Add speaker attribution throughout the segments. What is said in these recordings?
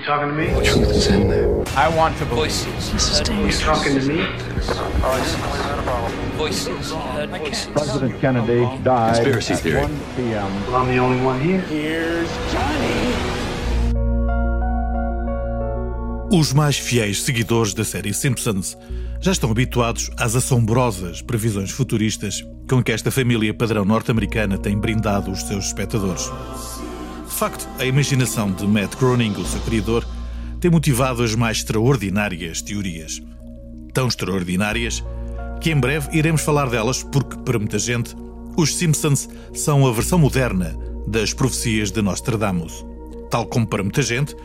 Speaker 1: You talking to me?
Speaker 2: Truth is in there.
Speaker 3: I want to voices.
Speaker 4: This is
Speaker 1: You talking to me?
Speaker 3: Voices. Voices.
Speaker 5: President Kennedy died
Speaker 2: Conspiracy
Speaker 5: at
Speaker 2: theory.
Speaker 5: 1 p.m.
Speaker 1: Well, I'm the only one here.
Speaker 6: Os mais fiéis seguidores da série Simpsons já estão habituados às assombrosas previsões futuristas com que esta família padrão norte-americana tem brindado os seus espectadores. Facto, a imaginação de Matt Groening, o seu criador, tem motivado as mais extraordinárias teorias. Tão extraordinárias que em breve iremos falar delas porque, para muita gente, os Simpsons são a versão moderna das profecias de Nostradamus. Tal como para muita gente,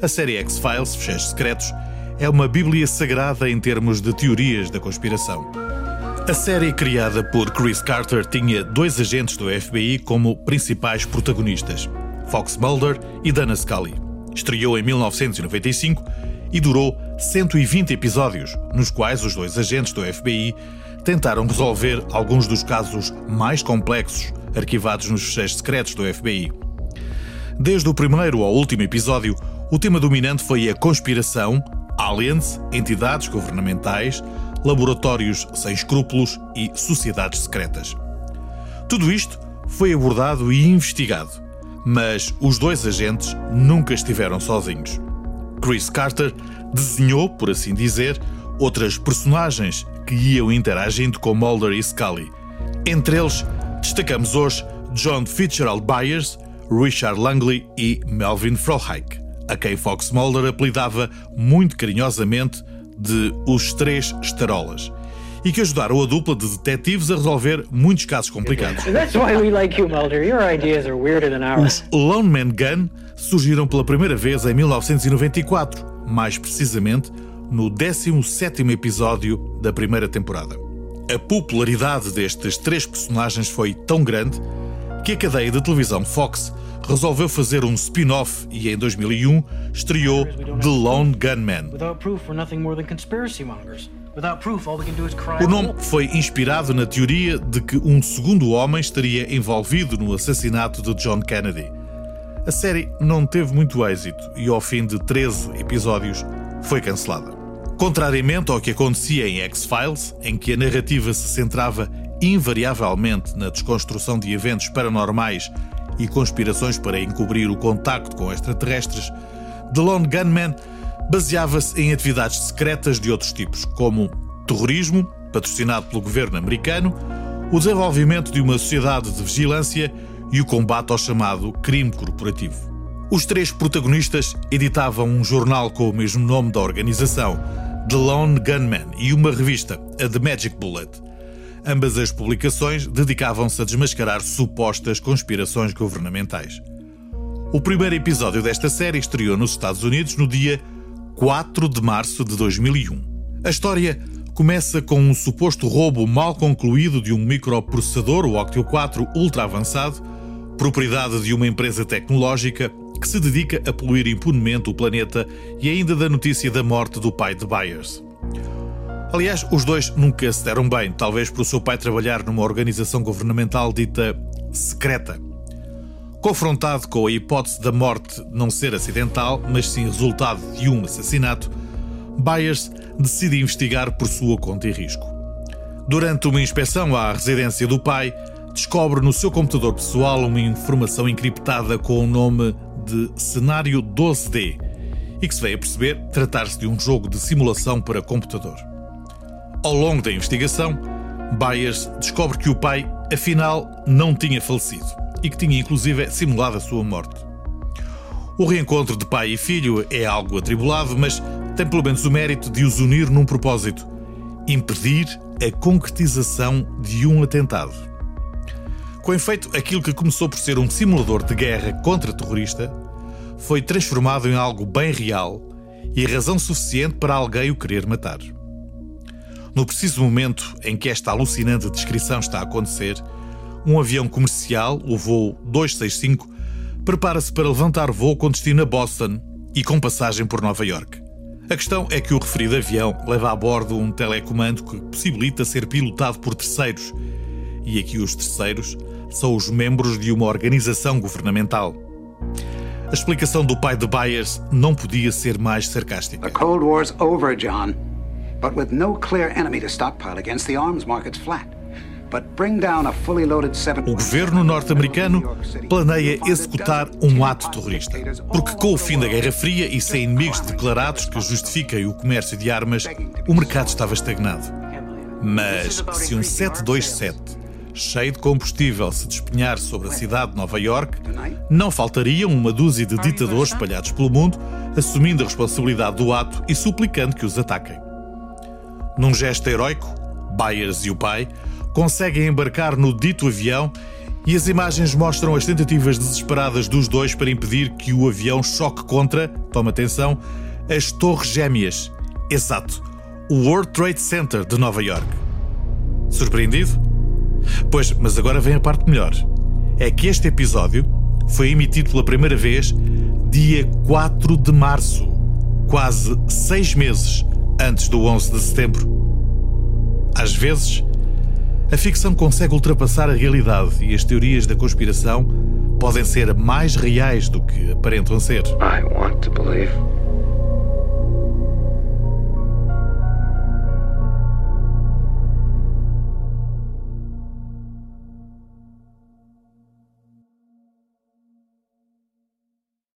Speaker 6: a série X-Files, Fecheiros Secretos, é uma bíblia sagrada em termos de teorias da conspiração. A série criada por Chris Carter tinha dois agentes do FBI como principais protagonistas, Fox Mulder e Dana Scully. Estreou em 1995 e durou 120 episódios, nos quais os dois agentes do FBI tentaram resolver alguns dos casos mais complexos arquivados nos fecheiros secretos do FBI. Desde o primeiro ao último episódio, o tema dominante foi a conspiração, aliens, entidades governamentais, laboratórios sem escrúpulos e sociedades secretas. Tudo isto foi abordado e investigado, mas os dois agentes nunca estiveram sozinhos. Chris Carter desenhou, por assim dizer, outras personagens que iam interagindo com Mulder e Scully. Entre eles, destacamos hoje John Fitzgerald Byers, Richard Langley e Melvin Frohike, a quem Fox Mulder apelidava muito carinhosamente de os Três Estarolas, e que ajudaram a dupla de detetives a resolver muitos casos complicados.
Speaker 7: That's why we like you, Mulder. Your ideas are weirder than ours.
Speaker 6: Lone Man Gun surgiram pela primeira vez em 1994, mais precisamente no 17º episódio da primeira temporada. A popularidade destes três personagens foi tão grande que a cadeia de televisão Fox resolveu fazer um spin-off e em 2001 estreou The Lone Gunman. O nome foi inspirado na teoria de que um segundo homem estaria envolvido no assassinato de John Kennedy. A série não teve muito êxito e, ao fim de 13 episódios, foi cancelada. Contrariamente ao que acontecia em X-Files, em que a narrativa se centrava invariavelmente na desconstrução de eventos paranormais e conspirações para encobrir o contacto com extraterrestres, The Lone Gunman baseava-se em atividades secretas de outros tipos, como terrorismo, patrocinado pelo governo americano, o desenvolvimento de uma sociedade de vigilância e o combate ao chamado crime corporativo. Os três protagonistas editavam um jornal com o mesmo nome da organização, The Lone Gunman, e uma revista, a The Magic Bullet. Ambas as publicações dedicavam-se a desmascarar supostas conspirações governamentais. O primeiro episódio desta série estreou nos Estados Unidos no dia 4 de março de 2001. A história começa com um suposto roubo mal concluído de um microprocessador, o Octio 4 ultra avançado, propriedade de uma empresa tecnológica que se dedica a poluir impunemente o planeta e ainda da notícia da morte do pai de Byers. Aliás, os dois nunca se deram bem, talvez por o seu pai trabalhar numa organização governamental dita secreta. Confrontado com a hipótese da morte não ser acidental, mas sim resultado de um assassinato, Byers decide investigar por sua conta e risco. Durante uma inspeção à residência do pai, descobre no seu computador pessoal uma informação encriptada com o nome de Cenário 12D e que se veio a perceber tratar-se de um jogo de simulação para computador. Ao longo da investigação, Byers descobre que o pai, afinal, não tinha falecido e que tinha inclusive simulado a sua morte. O reencontro de pai e filho é algo atribulado, mas tem pelo menos o mérito de os unir num propósito: impedir a concretização de um atentado. Com efeito, aquilo que começou por ser um simulador de guerra contra terrorista foi transformado em algo bem real e razão suficiente para alguém o querer matar. No preciso momento em que esta alucinante descrição está a acontecer, um avião comercial, o voo 265, prepara-se para levantar voo com destino a Boston e com passagem por Nova York. A questão é que o referido avião leva a bordo um telecomando que possibilita ser pilotado por terceiros, e aqui os terceiros são os membros de uma organização governamental. A explicação do pai de Byers não podia ser mais sarcástica.
Speaker 1: The Cold War's over, John. But with no clear enemy to stockpile against, the arms market's flat.
Speaker 6: O governo norte-americano planeia executar um ato terrorista. Porque, com o fim da Guerra Fria e sem inimigos declarados que justifiquem o comércio de armas, o mercado estava estagnado. Mas, se um 727 cheio de combustível se despenhar sobre a cidade de Nova York, não faltariam uma dúzia de ditadores espalhados pelo mundo assumindo a responsabilidade do ato e suplicando que os ataquem. Num gesto heroico, Byers e o pai conseguem embarcar no dito avião e as imagens mostram as tentativas desesperadas dos dois para impedir que o avião choque contra, toma atenção, as Torres Gêmeas. Exato, o World Trade Center de Nova York. Surpreendido? Pois, mas agora vem a parte melhor. É que este episódio foi emitido pela primeira vez dia 4 de março, quase seis meses antes do 11 de setembro. Às vezes, a ficção consegue ultrapassar a realidade e as teorias da conspiração podem ser mais reais do que aparentam ser.
Speaker 2: I want to believe.